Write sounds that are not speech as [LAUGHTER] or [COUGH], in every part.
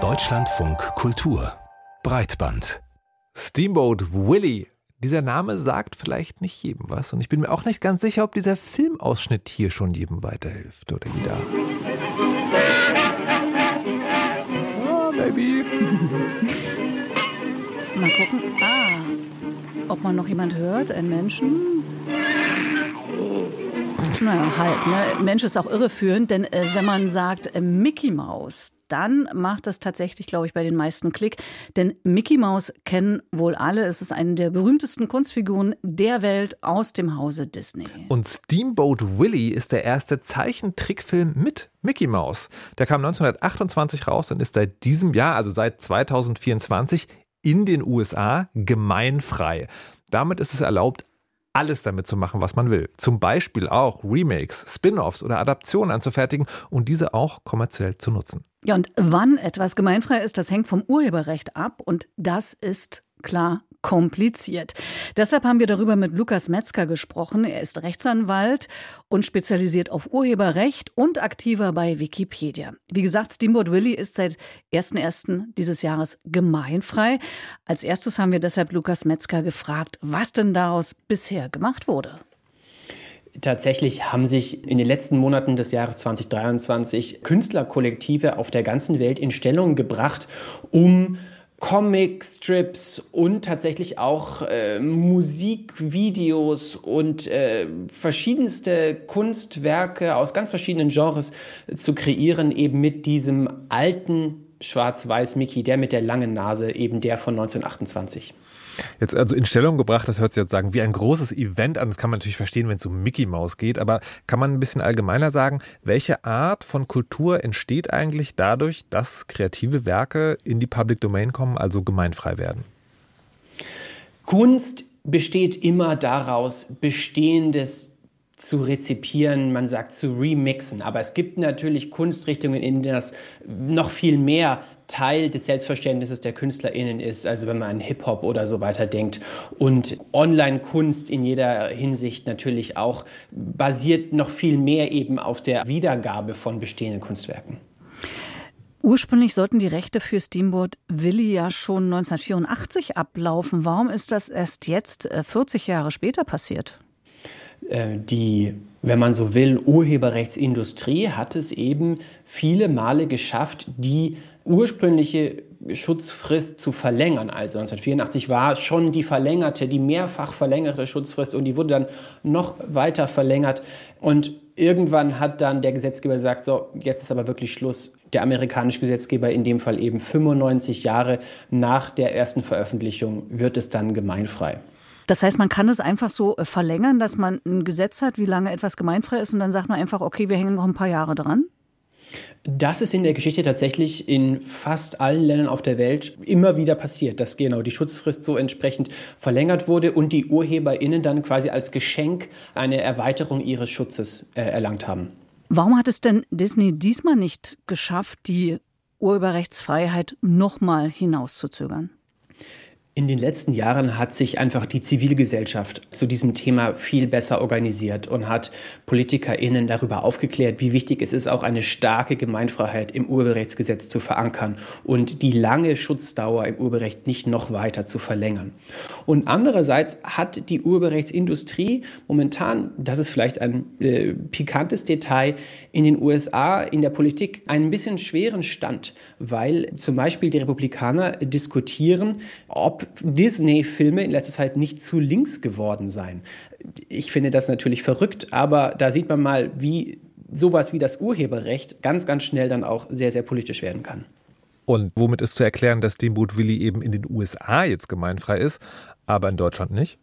Deutschlandfunk Kultur Breitband Steamboat Willie. Dieser Name sagt vielleicht nicht jedem was und ich bin mir auch nicht ganz sicher, ob dieser Filmausschnitt hier schon jedem weiterhilft oder jeder. [LAUGHS] Ah, Baby. Mal gucken. Ah, ob man noch jemand hört, einen Menschen. Naja, halt. Ne? Mensch ist auch irreführend, denn äh, wenn man sagt äh, Mickey Mouse, dann macht das tatsächlich, glaube ich, bei den meisten Klick. Denn Mickey Mouse kennen wohl alle. Es ist eine der berühmtesten Kunstfiguren der Welt aus dem Hause Disney. Und Steamboat Willie ist der erste Zeichentrickfilm mit Mickey Mouse. Der kam 1928 raus und ist seit diesem Jahr, also seit 2024, in den USA gemeinfrei. Damit ist es erlaubt, alles damit zu machen, was man will. Zum Beispiel auch Remakes, Spin-offs oder Adaptionen anzufertigen und diese auch kommerziell zu nutzen. Ja, und wann etwas gemeinfrei ist, das hängt vom Urheberrecht ab und das ist klar kompliziert. Deshalb haben wir darüber mit Lukas Metzger gesprochen. Er ist Rechtsanwalt und spezialisiert auf Urheberrecht und aktiver bei Wikipedia. Wie gesagt, Steamboat Willie ist seit 1.1. dieses Jahres gemeinfrei. Als erstes haben wir deshalb Lukas Metzger gefragt, was denn daraus bisher gemacht wurde. Tatsächlich haben sich in den letzten Monaten des Jahres 2023 Künstlerkollektive auf der ganzen Welt in Stellung gebracht, um Comic-Strips und tatsächlich auch äh, Musikvideos und äh, verschiedenste Kunstwerke aus ganz verschiedenen Genres zu kreieren, eben mit diesem alten schwarz-weiß Mickey, der mit der langen Nase, eben der von 1928. Jetzt also in Stellung gebracht, das hört sich jetzt sagen, wie ein großes Event an. Das kann man natürlich verstehen, wenn es um Mickey Mouse geht. Aber kann man ein bisschen allgemeiner sagen, welche Art von Kultur entsteht eigentlich dadurch, dass kreative Werke in die Public Domain kommen, also gemeinfrei werden? Kunst besteht immer daraus, Bestehendes zu rezipieren, man sagt zu remixen. Aber es gibt natürlich Kunstrichtungen, in denen das noch viel mehr Teil des Selbstverständnisses der KünstlerInnen ist, also wenn man an Hip-Hop oder so weiter denkt. Und Online-Kunst in jeder Hinsicht natürlich auch basiert noch viel mehr eben auf der Wiedergabe von bestehenden Kunstwerken. Ursprünglich sollten die Rechte für Steamboat Willi ja schon 1984 ablaufen. Warum ist das erst jetzt, 40 äh, Jahre später, passiert? Äh, die, wenn man so will, Urheberrechtsindustrie hat es eben viele Male geschafft, die ursprüngliche Schutzfrist zu verlängern. Also 1984 war schon die verlängerte, die mehrfach verlängerte Schutzfrist und die wurde dann noch weiter verlängert. Und irgendwann hat dann der Gesetzgeber gesagt, so, jetzt ist aber wirklich Schluss. Der amerikanische Gesetzgeber, in dem Fall eben 95 Jahre nach der ersten Veröffentlichung, wird es dann gemeinfrei. Das heißt, man kann es einfach so äh, verlängern, dass man ein Gesetz hat, wie lange etwas gemeinfrei ist und dann sagt man einfach, okay, wir hängen noch ein paar Jahre dran? Das ist in der Geschichte tatsächlich in fast allen Ländern auf der Welt immer wieder passiert, dass genau die Schutzfrist so entsprechend verlängert wurde und die UrheberInnen dann quasi als Geschenk eine Erweiterung ihres Schutzes äh, erlangt haben. Warum hat es denn Disney diesmal nicht geschafft, die Urheberrechtsfreiheit nochmal hinauszuzögern? In den letzten Jahren hat sich einfach die Zivilgesellschaft zu diesem Thema viel besser organisiert und hat PolitikerInnen darüber aufgeklärt, wie wichtig es ist, auch eine starke Gemeinfreiheit im Urheberrechtsgesetz zu verankern und die lange Schutzdauer im Urheberrecht nicht noch weiter zu verlängern. Und andererseits hat die Urheberrechtsindustrie momentan, das ist vielleicht ein äh, pikantes Detail, in den USA in der Politik einen bisschen schweren Stand, weil zum Beispiel die Republikaner diskutieren, ob Disney-Filme in letzter Zeit nicht zu links geworden seien. Ich finde das natürlich verrückt, aber da sieht man mal, wie sowas wie das Urheberrecht ganz, ganz schnell dann auch sehr, sehr politisch werden kann. Und womit ist zu erklären, dass Steamboat Willie eben in den USA jetzt gemeinfrei ist, aber in Deutschland nicht?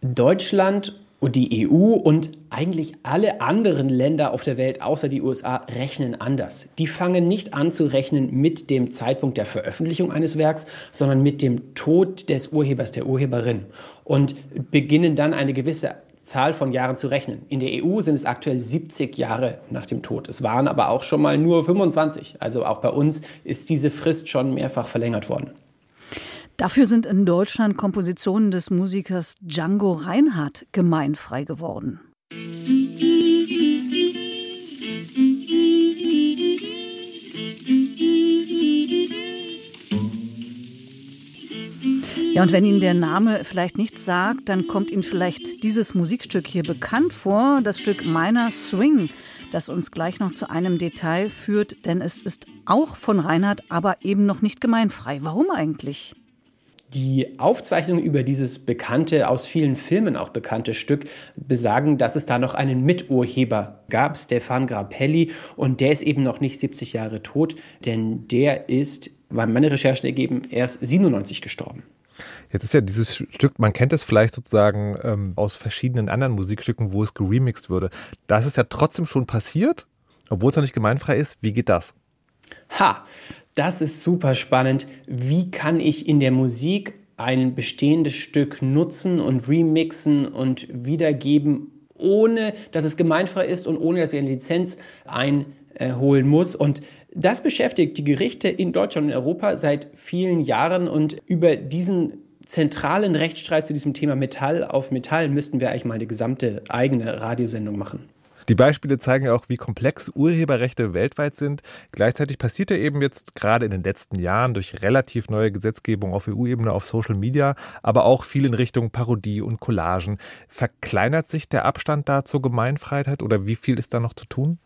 Deutschland und die EU und eigentlich alle anderen Länder auf der Welt außer die USA rechnen anders. Die fangen nicht an zu rechnen mit dem Zeitpunkt der Veröffentlichung eines Werks, sondern mit dem Tod des Urhebers, der Urheberin und beginnen dann eine gewisse Zahl von Jahren zu rechnen. In der EU sind es aktuell 70 Jahre nach dem Tod. Es waren aber auch schon mal nur 25. Also auch bei uns ist diese Frist schon mehrfach verlängert worden. Dafür sind in Deutschland Kompositionen des Musikers Django Reinhardt gemeinfrei geworden. Ja, und wenn Ihnen der Name vielleicht nichts sagt, dann kommt Ihnen vielleicht dieses Musikstück hier bekannt vor, das Stück Meiner Swing, das uns gleich noch zu einem Detail führt, denn es ist auch von Reinhardt, aber eben noch nicht gemeinfrei. Warum eigentlich? Die Aufzeichnungen über dieses bekannte, aus vielen Filmen auch bekannte Stück besagen, dass es da noch einen Miturheber gab, Stefan Grappelli, und der ist eben noch nicht 70 Jahre tot, denn der ist, weil meine Recherchen ergeben, erst 97 gestorben. Jetzt ist ja dieses Stück, man kennt es vielleicht sozusagen ähm, aus verschiedenen anderen Musikstücken, wo es geremixed würde. Das ist ja trotzdem schon passiert, obwohl es noch nicht gemeinfrei ist. Wie geht das? Ha, das ist super spannend. Wie kann ich in der Musik ein bestehendes Stück nutzen und remixen und wiedergeben, ohne dass es gemeinfrei ist und ohne dass ich eine Lizenz einholen muss? Und das beschäftigt die Gerichte in Deutschland und Europa seit vielen Jahren und über diesen zentralen Rechtsstreit zu diesem Thema Metall auf Metall müssten wir eigentlich mal eine gesamte eigene Radiosendung machen. Die Beispiele zeigen ja auch, wie komplex Urheberrechte weltweit sind. Gleichzeitig passiert ja eben jetzt gerade in den letzten Jahren durch relativ neue Gesetzgebung auf EU-Ebene, auf Social Media, aber auch viel in Richtung Parodie und Collagen. Verkleinert sich der Abstand da zur Gemeinfreiheit oder wie viel ist da noch zu tun?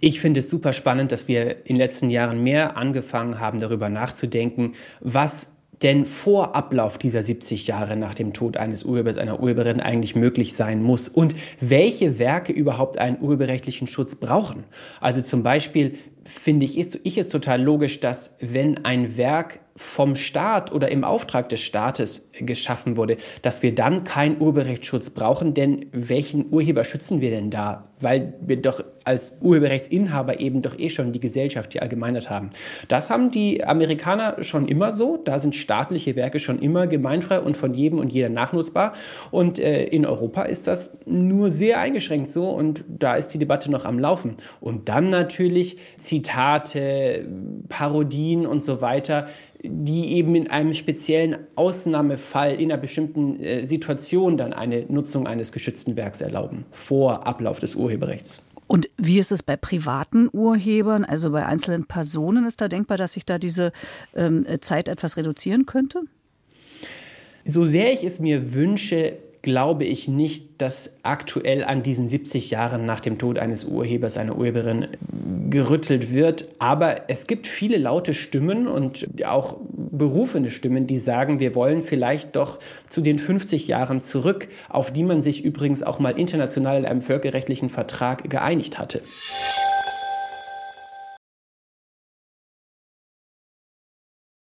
Ich finde es super spannend, dass wir in den letzten Jahren mehr angefangen haben, darüber nachzudenken, was denn vor Ablauf dieser 70 Jahre nach dem Tod eines Urhebers, einer Urheberin eigentlich möglich sein muss und welche Werke überhaupt einen urheberrechtlichen Schutz brauchen. Also zum Beispiel finde ich, ist ich es total logisch, dass wenn ein Werk vom Staat oder im Auftrag des Staates geschaffen wurde, dass wir dann keinen Urheberrechtsschutz brauchen, denn welchen Urheber schützen wir denn da? Weil wir doch als Urheberrechtsinhaber eben doch eh schon die Gesellschaft, die Allgemeinheit haben. Das haben die Amerikaner schon immer so. Da sind staatliche Werke schon immer gemeinfrei und von jedem und jeder nachnutzbar. Und äh, in Europa ist das nur sehr eingeschränkt so und da ist die Debatte noch am Laufen. Und dann natürlich Zitate, Parodien und so weiter die eben in einem speziellen Ausnahmefall in einer bestimmten äh, Situation dann eine Nutzung eines geschützten Werks erlauben, vor Ablauf des Urheberrechts. Und wie ist es bei privaten Urhebern, also bei einzelnen Personen? Ist da denkbar, dass sich da diese ähm, Zeit etwas reduzieren könnte? So sehr ich es mir wünsche, glaube ich nicht, dass aktuell an diesen 70 Jahren nach dem Tod eines Urhebers, einer Urheberin gerüttelt wird. Aber es gibt viele laute Stimmen und auch berufene Stimmen, die sagen, wir wollen vielleicht doch zu den 50 Jahren zurück, auf die man sich übrigens auch mal international in einem völkerrechtlichen Vertrag geeinigt hatte.